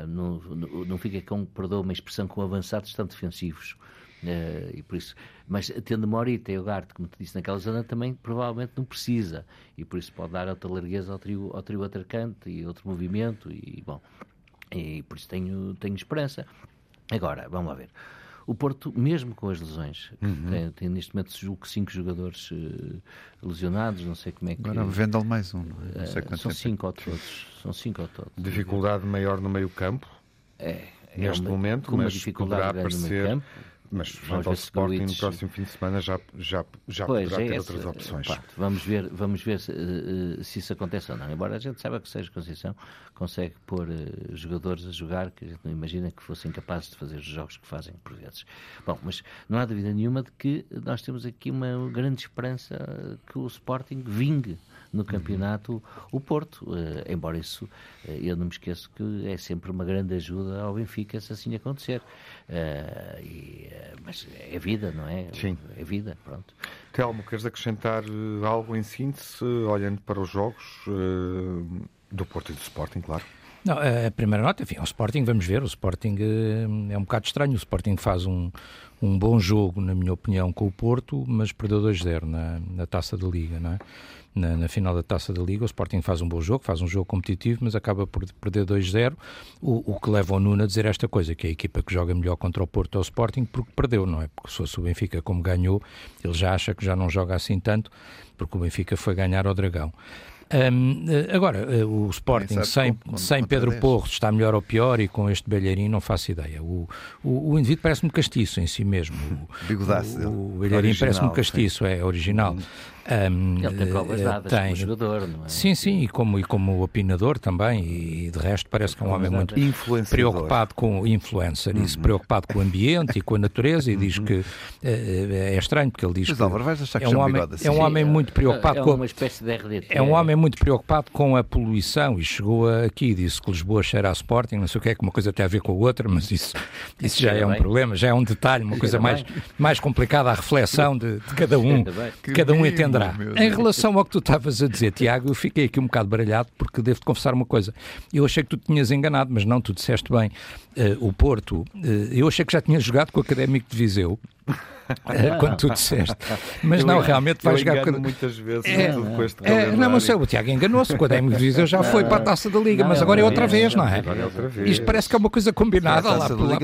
não, não fica com, perdoa uma expressão, com avançados tão defensivos. Uh, e por isso, mas tendo Morita e o Garte, como te disse, naquela zona também provavelmente não precisa e por isso pode dar outra largueza ao trio, ao trio atacante e outro movimento e bom, e por isso tenho, tenho esperança. Agora, vamos lá ver. O Porto, mesmo com as lesões, uhum. tem, tem, neste momento julgo cinco jogadores uh, lesionados, não sei como é que. Agora vendam mais um, não é? sei uh, São cinco ou todos. São cinco ou todos. Dificuldade maior no meio campo? É. Neste é uma, momento, com uma mas dificuldade poderá aparecer. Mas frente ao Sporting no próximo fim de semana já, já, já pois, poderá é ter essa, outras opções. Pá, vamos ver, vamos ver se, uh, se, isso acontece ou não. Embora a gente saiba que Sérgio Conceição consegue pôr uh, jogadores a jogar que a gente não imagina que fossem capazes de fazer os jogos que fazem por vezes. Bom, mas não há dúvida nenhuma de que nós temos aqui uma grande esperança que o Sporting vingue no campeonato o Porto. Uh, embora isso, uh, eu não me esqueço que é sempre uma grande ajuda ao Benfica se assim acontecer. Uh, e, mas é vida, não é? Sim. É vida, pronto. Telmo, queres acrescentar algo em síntese, olhando para os jogos do Porto e do Sporting, claro? Não, a primeira nota, enfim, o Sporting, vamos ver, o Sporting é um bocado estranho, o Sporting faz um, um bom jogo, na minha opinião, com o Porto, mas perdeu 2-0 na, na Taça da Liga, não é? na, na, final da Taça da Liga. O Sporting faz um bom jogo, faz um jogo competitivo, mas acaba por perder 2-0, o, o, que leva o Nuno a dizer esta coisa, que é a equipa que joga melhor contra o Porto ou o Sporting porque perdeu, não é? Porque se fosse o Benfica como ganhou, ele já acha que já não joga assim tanto, porque o Benfica foi ganhar ao Dragão. Um, eh, agora, eh, o Sporting sem, como, sem Pedro Porro está melhor ou pior e com este Belheirinho não faço ideia. O, o, o indivíduo parece-me castiço em si mesmo. O, o, o Belheirinho parece-me castiço, é original. Um, ele tem provas eh, dadas tem, como jogador, não é? Sim, sim, e como, e como opinador também, e de resto parece que é um homem muito preocupado com influencer, uhum. isso, preocupado com o ambiente e com a natureza, e diz uhum. que é, é estranho, porque ele diz Mas, que, Álvaro, é, um homem, é um homem muito preocupado é, com... uma espécie de RDT. É um homem muito preocupado com a poluição, e chegou aqui e disse que Lisboa cheira a Sporting, não sei o que é, que uma coisa tem a ver com a outra, mas isso, isso já é um problema, já é um detalhe, uma coisa mais, mais complicada, a reflexão de, de cada um, de cada um Em relação ao que tu estavas a dizer, Tiago, eu fiquei aqui um bocado baralhado porque devo-te confessar uma coisa. Eu achei que tu tinhas enganado, mas não, tu disseste bem. Uh, o Porto, uh, eu achei que já tinha jogado com o Académico de Viseu. É, quando tu disseste. Mas eu não, realmente vai jogar. com... muitas vezes é, com este é, Não, mas o Tiago enganou-se. O Adémio Viseu já foi para a taça da Liga, mas agora é outra vez, não é? é outra vez. Isto parece que é uma coisa combinada lá, por, lá,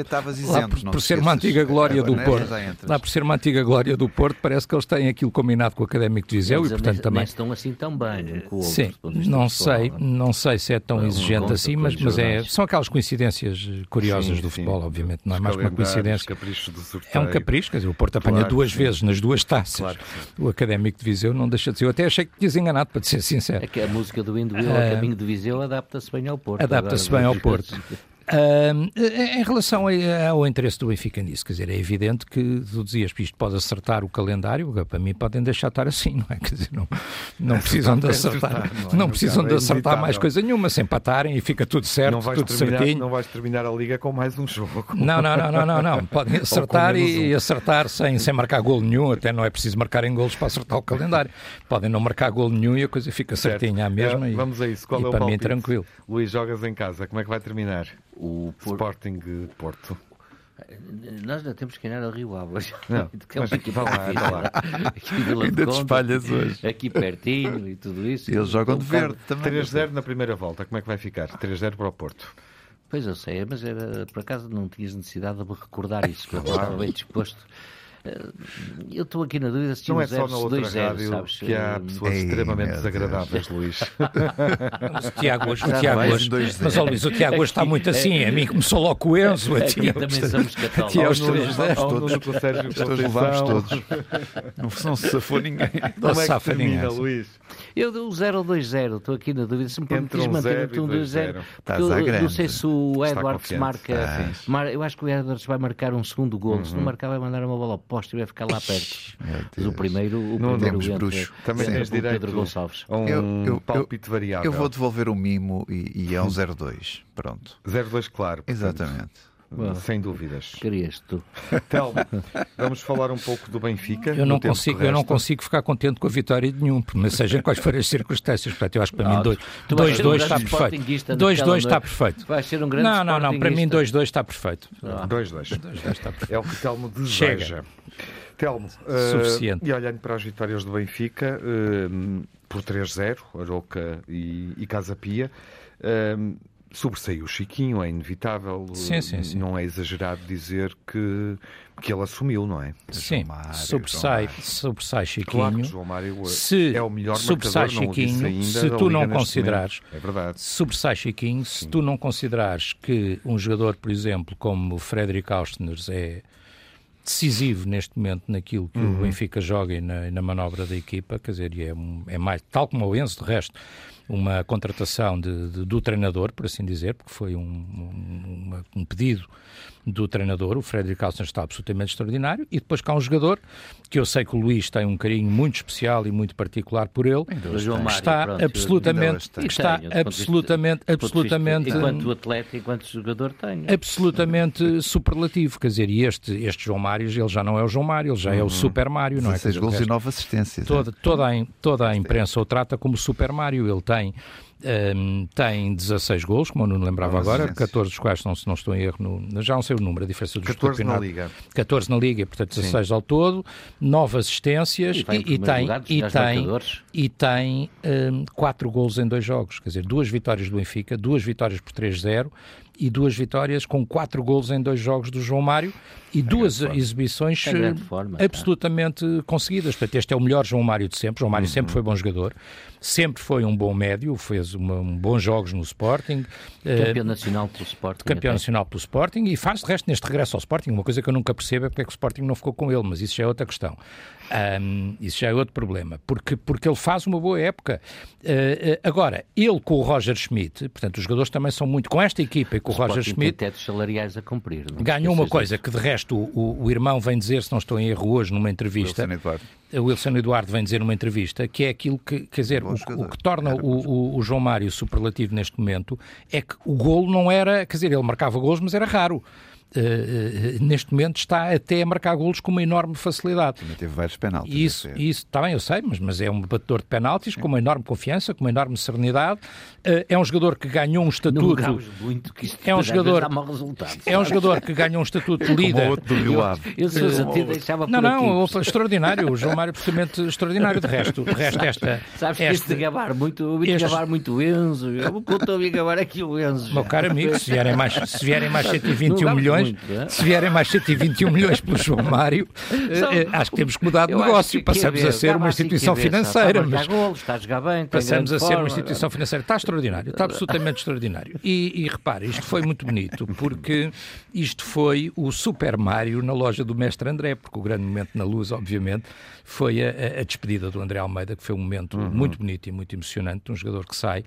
lá por, por ser uma antiga glória do Porto. Lá por ser uma antiga glória do Porto, parece que eles têm aquilo combinado com o Académico de Viseu e, portanto, também. estão assim tão bem um Sim, não sei, não sei se é tão exigente assim, mas, mas é, são aquelas coincidências curiosas do futebol, obviamente, não é mais uma coincidência. É um capricho, quer dizer, o Porto apanha duas vezes vezes nas duas taças. Claro. O Académico de Viseu não deixa de ser. Eu até achei que tinhas enganado, para te ser sincero. É que a música do Induil, uh, Caminho de Viseu, adapta-se bem ao Porto. Adapta-se bem ao Porto. Em relação ao interesse do Benfica nisso, quer dizer, é evidente que tu dizias que isto pode acertar o calendário, para mim podem deixar estar assim, não é? Quer dizer, não, não é, precisam de acertar, não, é? não precisam de acertar mais coisa nenhuma, se empatarem e fica tudo certo, tudo terminar, certinho. Não vais terminar a liga com mais um jogo. Não, não, não, não, não, não. podem acertar e, um. acertar sem, sem marcar gol nenhum, até não é preciso marcarem golos para acertar o calendário. Podem não marcar gol nenhum e a coisa fica certinha à mesma. É, e, vamos a isso, qual e é o para palpite? mim tranquilo. Luís, jogas em casa, como é que vai terminar? O Por... Sporting Porto. Nós ainda temos que ir ao Rio Ave. Não, que é mas aqui, lá, lá. aqui Ainda te espalhas hoje. Aqui pertinho e tudo isso. Eles jogam de verde também. 3-0 na primeira volta, como é que vai ficar? 3-0 para o Porto. Pois eu sei, mas era, por acaso não tinhas necessidade de me recordar isso, porque eu estava bem disposto. Eu estou aqui na dúvida se tinha Não é só na outra 0, rádio sabes? que há pessoas Ei, extremamente desagradáveis, Luís. Mas o Tiago hoje, o Tiago hoje, mas ó Luís, o Tiago hoje está muito assim. A mim começou logo com o Enzo, a ti também somos católicos. Ti aos Ao Nuno- três Sérgio Todos levámos todos. Não, se safou ninguém. Não Como é que safa termina, ninguém. Luís? Eu dou 0 ou 2-0, estou aqui na dúvida. Se me Entre permites um manter um dois 2-0. zero. Estás Porque à eu grande. não sei se o Edwards confiante. marca. Estás. mar- eu acho que o Edwards vai marcar um segundo gol. Se não marcar, vai mandar uma bola ao poste e vai ficar lá perto. Mas o primeiro, o Não primeiro temos bruxo. Também tens o direito Pedro Gonçalves. a um Eu- eu- eu- palpite variável. Eu vou devolver o mimo e, e é um 0-2. Pronto. 0-2, claro. portanto, Exatamente. Sem dúvidas. Querias tu. Telmo, vamos falar um pouco do Benfica. Eu não, consigo, eu não consigo ficar contente com a vitória de nenhum, mas seja quais forem as circunstâncias. Portanto, eu acho que para mim tu vais ser um 2-2 grande está perfeito. sportinguista 2-2 naquela está perfeito. Vai ser um grande Não, não, não. Para mim sportinguista. 2-2 está perfeito. 2-2. 2-2 está perfeito. É o que o Telmo Chega. deseja. Telmo, eh, Suficiente. e olhando para as vitórias do Benfica, eh, por 3-0, Aroca e, e Casa Pia, eh, sobressaiu o Chiquinho, é inevitável. Sim, sim, sim. Não é exagerado dizer que, que ele assumiu, não é? Sim, Mário, sobressai, sobressai Claro que Chiquinho. João Mário eh, Se é o melhor sobressai marcador, Chiquinho, ainda, se tu não considerares-. É verdade. Sobressai Chiquinho, se tu não considerares que um jogador, por exemplo, como o Frederic Austners é decisivo neste momento naquilo que Uhum. o Benfica joga e na, na manobra da equipa, quer dizer, é, um- é mais, tal como o Enzo, de resto, uma contratação de- de- do treinador, por assim dizer, porque foi um, um- um pedido do treinador, o Frederic Alsen está absolutamente extraordinário, e depois cá um jogador que eu sei que o Luís tem um carinho muito especial e muito particular por ele, que está absolutamente, que está tenho, vista- absolutamente, vista- absolutamente Enquanto atleta, enquanto jogador, tenho. absolutamente superlativo. Quer dizer, e este, este João Mário, ele já não é o João Mário, ele já é o Super Mário, não é? Quer 16 dizer, o gols e 9 assistências. toda, toda, a, toda a imprensa o trata como Super Mário. Ele tem, ehm, tem 16 gols, como eu não lembrava Nove agora, assistências. 14 dos quais, não, se não estou em erro, no, já não sei o número, a diferença dos 14 na. Liga. 14 na Liga, portanto 16 ao todo, 9 assistências E e, e tem, lugar e tem, e tem 4 gols em dois jogos, quer dizer, duas vitórias do Benfica, duas vitórias por 3-0 e duas vitórias com quatro gols em dois jogos do João Mário e duas exibições eh, forma, tá. absolutamente conseguidas. Portanto, este é o melhor João Mário de sempre. João Mário Uhum. sempre foi bom jogador, sempre foi um bom médio, fez uma, um bons jogos no Sporting. eh, Campeão nacional pelo Sporting. campeão até. nacional pelo Sporting e faz de resto neste regresso ao Sporting. Uma coisa que eu nunca percebo é porque é que o Sporting não ficou com ele, mas isso já é outra questão. Ahm, isso já é outro problema, porque, porque ele faz uma boa época. Ah, agora, ele com o Roger Schmidt, portanto, os jogadores também são muito com esta equipa e com o Roger Schmidt. tem tetos salariais a cumprir. não Ganhou uma coisa disso. que de resto o, o- irmão vem dizer, se não estou em erro hoje, numa entrevista, Wilson Eduardo. o Wilson Eduardo vem dizer numa entrevista que é aquilo que, quer dizer, o, o que torna o- o João Mário superlativo neste momento é que o golo não era, quer dizer, ele marcava golos, mas era raro. Eh, eh, neste momento está até a marcar golos com uma enorme facilidade. Também teve vários penaltis. E isso, isso está bem, eu sei, mas, mas é um batedor de penaltis com uma enorme confiança, com uma enorme serenidade. Eh, é um jogador que ganhou um estatuto. muito, que isto É um jogador-. É um jogador que ganhou um estatuto de Como líder. outro do Rio Ave. Eu, fosse a ti, deixava Não, por não, aqui. opa, extraordinário. O João Mário absolutamente extraordinário. De resto, de resto esta, Sabes que este de gabar muito, eu estes- gabar muito o Enzo. Eu estou a gabar aqui o Enzo. Meu caro amigo, se vierem mais, se vierem mais 121 Não gabes milhões, muito, é? se vierem mais 121 milhões pelo João Mário, eh, eh, acho que temos que mudar de negócio. Passamos a ser uma instituição financeira, mas passamos a ser uma instituição financeira. Está extraordinário, está absolutamente extraordinário. E, e repare, isto foi muito bonito, porque isto foi o Super Mário na loja do Mestre André, porque o grande momento na luz, obviamente, foi a, a- a despedida do André Almeida, que foi um momento muito bonito e muito emocionante, de um jogador que sai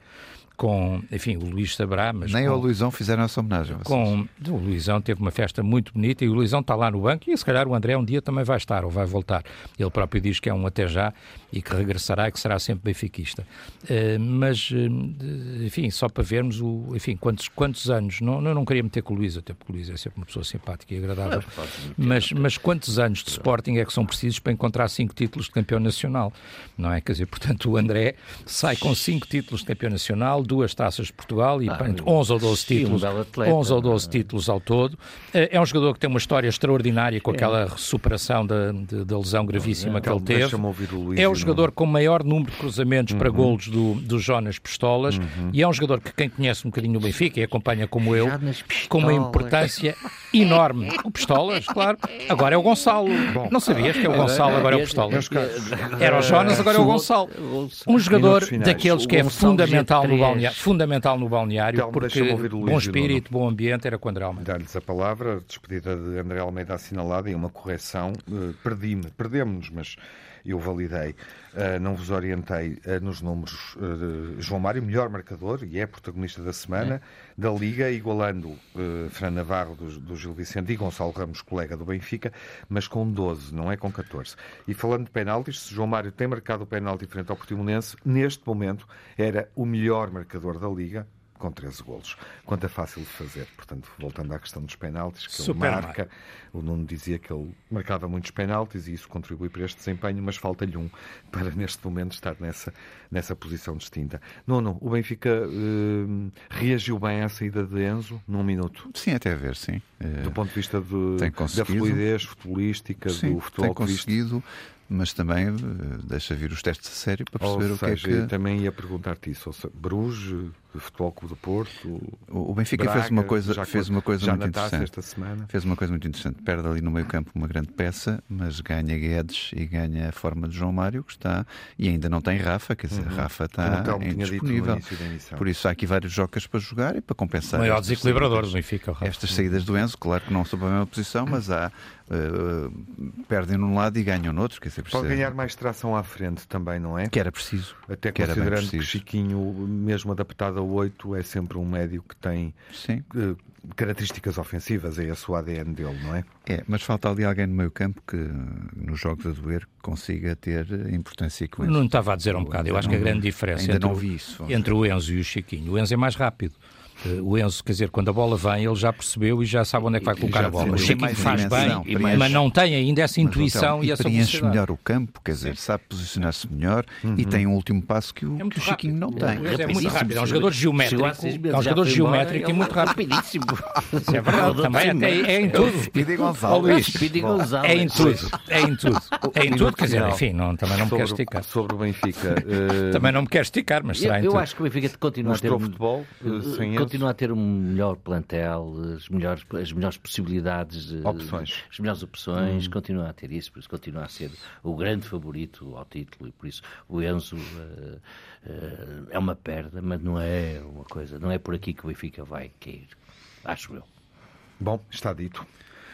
com, enfim, o Luís saberá, mas Nem com, ao Luizão fizeram essa homenagem. vocês. com o Luizão teve uma festa muito bonita e o Luizão está lá no banco e se calhar o André um dia também vai estar ou vai voltar. Ele próprio diz que é um até já e que regressará e que será sempre benfiquista. Eh, mas, eh, enfim, só para vermos o, enfim, quantos, quantos anos, não, eu não queria meter com o Luís, até porque o Luís é sempre uma pessoa simpática e agradável, mas, mas quantos anos de Sporting é que são precisos para encontrar cinco títulos de campeão nacional? Não é? Quer dizer, portanto, o André sai com cinco títulos de campeão nacional, duas taças de Portugal e Ah, portanto, e- 11 ou 12 sim, um títulos, belo atleta. 11 ou 12 títulos ao todo. Eh, É um jogador que tem uma história extraordinária com aquela superação da, da lesão gravíssima que ele Então, teve. ouvir o Luís É o não- jogador com maior número de cruzamentos para Uhum. golos do, do Jonas Pistolas e é um jogador que quem conhece um bocadinho o Benfica e acompanha como eu, com uma importância enorme. O Pistolas, claro. Agora é o Gonçalo. Não sabias que é o Gonçalo, agora é o Pistolas. Era o Jonas, agora é o Gonçalo. Um jogador daqueles que é fundamental no G3. Balneário, fundamental no balneário Telmo, porque deixa-me ouvir o Luís bom espírito, bom ambiente era quando era Almeida. Dar-lhes a palavra, despedida de André Almeida assinalada e uma correção. Eh, Perdi-me, perdemos-nos, mas eu validei. Eh, não vos orientei eh, nos números. Eh, João Mário, melhor marcador e é protagonista da semana da Liga, igualando Fran Navarro do, do Gil Vicente e Gonçalo Ramos, colega do Benfica, mas com 12, não é com 14. E falando de penaltis, se João Mário tem marcado o penalti frente ao Portimonense, neste momento era o melhor marcador da Liga, com 13 golos. Quanto é fácil de fazer. Portanto, voltando à questão dos penaltis, que Super ele marca, o Nuno dizia que ele marcava muitos penaltis e isso contribui para este desempenho, mas falta-lhe um para neste momento estar nessa, nessa posição distinta. Nuno, o Benfica eh, reagiu bem à saída de Enzo num minuto. Sim, até a ver, sim. Eh, Do ponto de vista de, da conseguido. fluidez futebolística, sim, do futebol tem que viste. Mas também eh, deixa vir os testes a sério para Ou perceber o que é eu que. também ia perguntar-te isso. Ou seja, Bruges, Futebol Clube do Porto, O Benfica Braga, fez uma coisa, já fez uma coisa já muito interessante. esta semana. Fez uma coisa muito interessante. Perde ali no meio-campo uma grande peça, mas ganha Guedes e ganha a forma de João Mário, que está. E ainda não tem Rafa, quer dizer, Rafa Como o está indisponível. Por isso há aqui vários jogos para jogar e para compensar. O maior desequilibrador do. Benfica. Rafa. Estas saídas do Enzo, claro que não estão para a mesma posição, mas há. eh, perdem num lado e ganham no outro. Quer dizer, Pode ganhar mais tração à frente também, não é? Que era preciso. Até que considerando que preciso. Chiquinho, mesmo adaptado a 8, é sempre um médio que tem Sim. eh, características ofensivas, é esse o ADN dele, não é? É, mas falta ali alguém no meio campo que, nos jogos a doer, consiga ter importância com Não estava a dizer um bocado. Eu acho que a grande diferença Ainda entre, não o- vi isso. entre o Enzo e o Chiquinho. O Enzo é mais rápido. Eh, O Enzo, quer dizer, quando a bola vem, ele já percebeu e já sabe onde é que vai colocar já a bola. O Chiquinho mais faz bem, preenche. mas não tem ainda essa Mas, intuição Hotel, e essa preenche velocidade. melhor o campo, quer dizer, sabe posicionar-se melhor e tem um último passo que o, É muito que o Chiquinho não tem. É muito Rapidíssimo. rápido. É um jogador geométrico. É um jogador geométrico e muito. Rapidíssimo. É verdade, também é, é em tudo. Speedy. Luís, Speedy Gonzalez. É em tudo. É em tudo. É em tudo, quer dizer, enfim, não, também não me quero esticar. sobre o Benfica. eh, Também não me quero esticar, mas Eu, será em eu tudo. acho que o Benfica continua a ter um, futebol eh, sem continua a ter um melhor plantel, as melhores, as melhores possibilidades, eh, Opções. as melhores opções, continua a ter isso, por isso continua a ser o grande favorito ao título e por isso o Enzo eh, eh, é uma perda, mas não é uma coisa, não é por aqui que o Benfica vai cair, acho eu. Bom, está dito.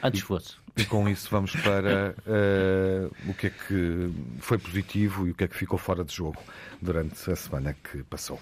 Antes fosse. E com isso vamos para eh, o que é que foi positivo e o que é que ficou fora de jogo durante a semana que passou.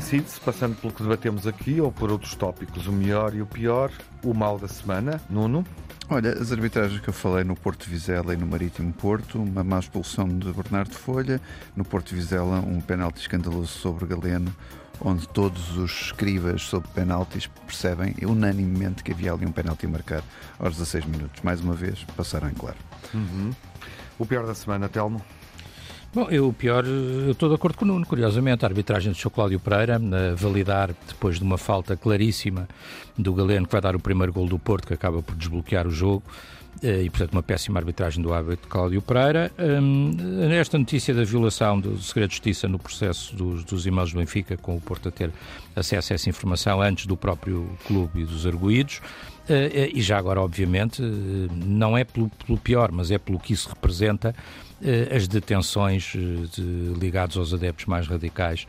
Síntese, passando pelo que debatemos aqui ou por outros tópicos, o melhor e o pior, o mal da semana, Nuno. Olha, as arbitragens que eu falei no Porto Vizela e no Marítimo Porto, uma má expulsão de Bernardo Folha, no Porto Vizela um penalti escandaloso sobre Galeno, onde todos os escribas sobre penaltis percebem unanimemente que havia ali um penalti a marcar aos 16 minutos. Mais uma vez, passaram em claro. O pior da semana, Telmo. Bom, eu o pior, eu estou de acordo com o Nuno, curiosamente, a arbitragem do Sr. Cláudio Pereira, a validar depois de uma falta claríssima do Galeno, que vai dar o primeiro gol do Porto, que acaba por desbloquear o jogo, eh, e portanto uma péssima arbitragem do árbitro Cláudio Pereira. Hum, Esta notícia da violação do segredo de justiça no processo dos, dos e-mails do Benfica, com o Porto a ter acesso a essa informação antes do próprio clube e dos arguídos, e já agora, obviamente, eh, não é pelo, pelo pior, mas é pelo que isso representa eh, as detenções eh, de- ligadas aos adeptos mais radicais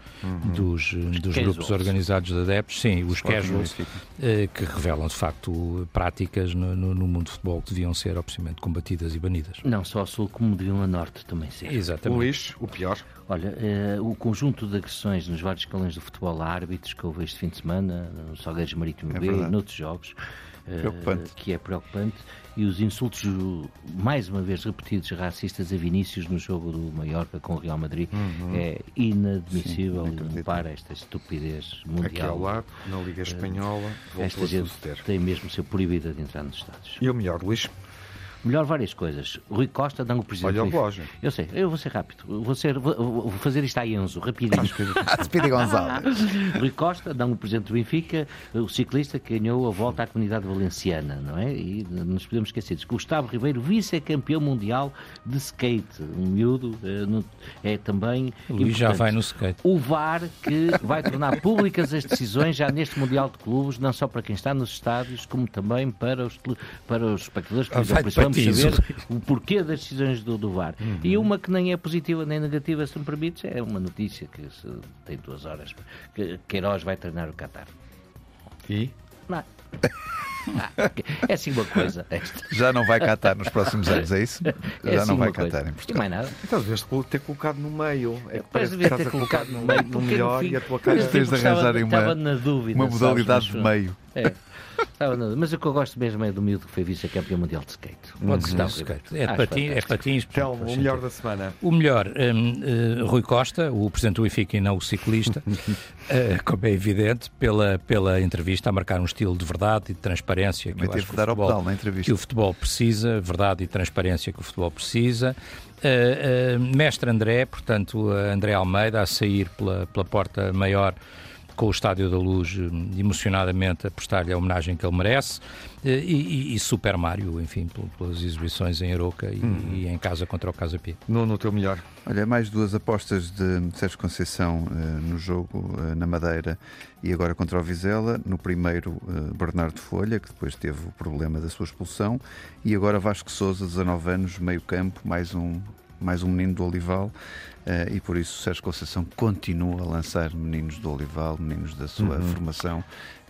dos, eh, dos grupos organizados de adeptos, sim, os casuals, eh, que revelam de facto práticas no, no- no mundo do futebol que deviam ser, obviamente, combatidas e banidas. Não só a sul como deviam a norte também ser. Exatamente. Luís, o pior. Olha, eh, o conjunto de agressões nos vários escalões do futebol a árbitros que houve este fim de semana, no Salgueiros Marítimo É B e verdade. noutros jogos, eh, Preocupante. que é preocupante, e os insultos, mais uma vez repetidos, racistas a Vinícius no jogo do Mallorca com o Real Madrid, é inadmissível Sim, e para esta estupidez Aqui mundial. ao lado, na Liga Espanhola, voltou Esta a gente tem mesmo ser proibida de entrar nos estádios. E o melhor, Luís? Melhor várias coisas. Rui Costa, dá o presidente. Olha o relógio. Eu sei, eu vou ser rápido. Vou, ser, vou, vou fazer isto a Enzo, rapidinho. Speedy Gonzalez. Rui Costa, dá um presidente do Benfica, o ciclista que ganhou a volta à comunidade valenciana, não é? E não nos podemos esquecer disso. Gustavo Ribeiro, vice-campeão mundial de skate. Um miúdo eh, no- é também. O Luís já vai no skate. O VAR que vai tornar públicas as decisões já neste Mundial de Clubes, não só para quem está nos estádios, como também para os, para os espectadores que Ah, dizem, vai por de saber o porquê das decisões do, do VAR. E uma que nem é positiva nem negativa, se me permites, é uma notícia que se tem duas horas, que Queiroz vai treinar o Qatar. E? Não. Ah, é assim uma coisa. Esta. Já não vai catar nos próximos anos, é isso? É Já assim não vai catar em E Portugal. mais nada. Então devias ter colocado no meio. É que Parece que estás ter a colocado colocar no meio. no melhor fim- e a tua cara. fim Tens de arranjarem uma- Estava na dúvida. Uma sabes, modalidade mas- de meio. É. Mas o que eu gosto mesmo é do miúdo que foi vice-campeão mundial de skate. Pode ser no Gustavo skate. É de Acho patins, é patins. Faz o melhor sentido. da semana. O melhor, hum, eh, Rui Costa, o presidente do Benfica e não o ciclista, eh, como é evidente, pela, pela entrevista a marcar um estilo de verdade e de transparência que eu acho que dar o ao futebol, na entrevista. que o futebol precisa, verdade e transparência que o futebol precisa. Eh, mestre André, portanto, André Almeida, a sair pela, pela porta maior com o Estádio da Luz hum, emocionadamente a prestar-lhe a homenagem que ele merece eh, e, e- e Super Mário, enfim, pel- pelas exibições em Aroca e, e em casa contra o Casa Pia. No, no teu melhor. Olha, mais duas apostas de Sérgio Conceição eh, no jogo eh, na Madeira e agora contra o Vizela. No primeiro, eh, Bernardo Folha, que depois teve o problema da sua expulsão, e agora Vasco Souza, 19 anos, meio campo, mais um, mais um menino do Olival. Eh, e por isso Sérgio Conceição continua a lançar meninos do Olival, meninos da sua formação,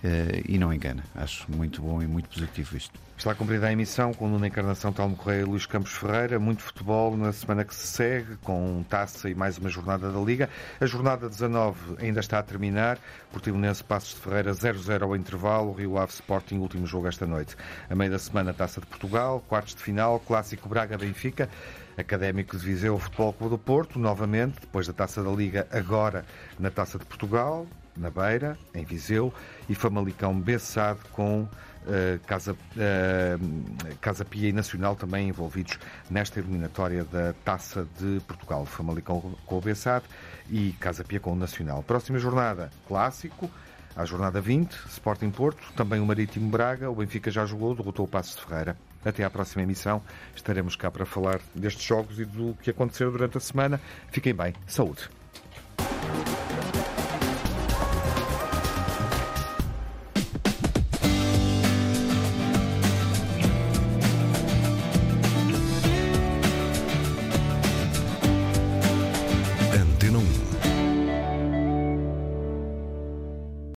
eh, e não engana. Acho muito bom e muito positivo isto. Está cumprida a emissão com Nuno Encarnação, Telmo Correia e Luís Campos Ferreira. Muito futebol na semana que se segue, com taça e mais uma jornada da Liga. A jornada 19 ainda está a terminar. Portimonense Passos de Ferreira 0-0 ao intervalo. Rio Ave Sporting, último jogo esta noite. A meio da semana, Taça de Portugal, quartos de final, Clássico Braga-Benfica. Académico de Viseu, Futebol Clube do Porto, novamente, depois da Taça da Liga, agora na Taça de Portugal, na Beira, em Viseu, e Famalicão Bessade com eh, Casa, eh, Casa Pia e Nacional também envolvidos nesta eliminatória da Taça de Portugal. Famalicão com o Bessade e Casa Pia com o Nacional. Próxima jornada, clássico. À jornada 20, Sporting Porto, também o Marítimo Braga, o Benfica já jogou, derrotou o Passos de Ferreira. Até à próxima emissão. Estaremos cá para falar destes jogos e do que aconteceu durante a semana. Fiquem bem. Saúde.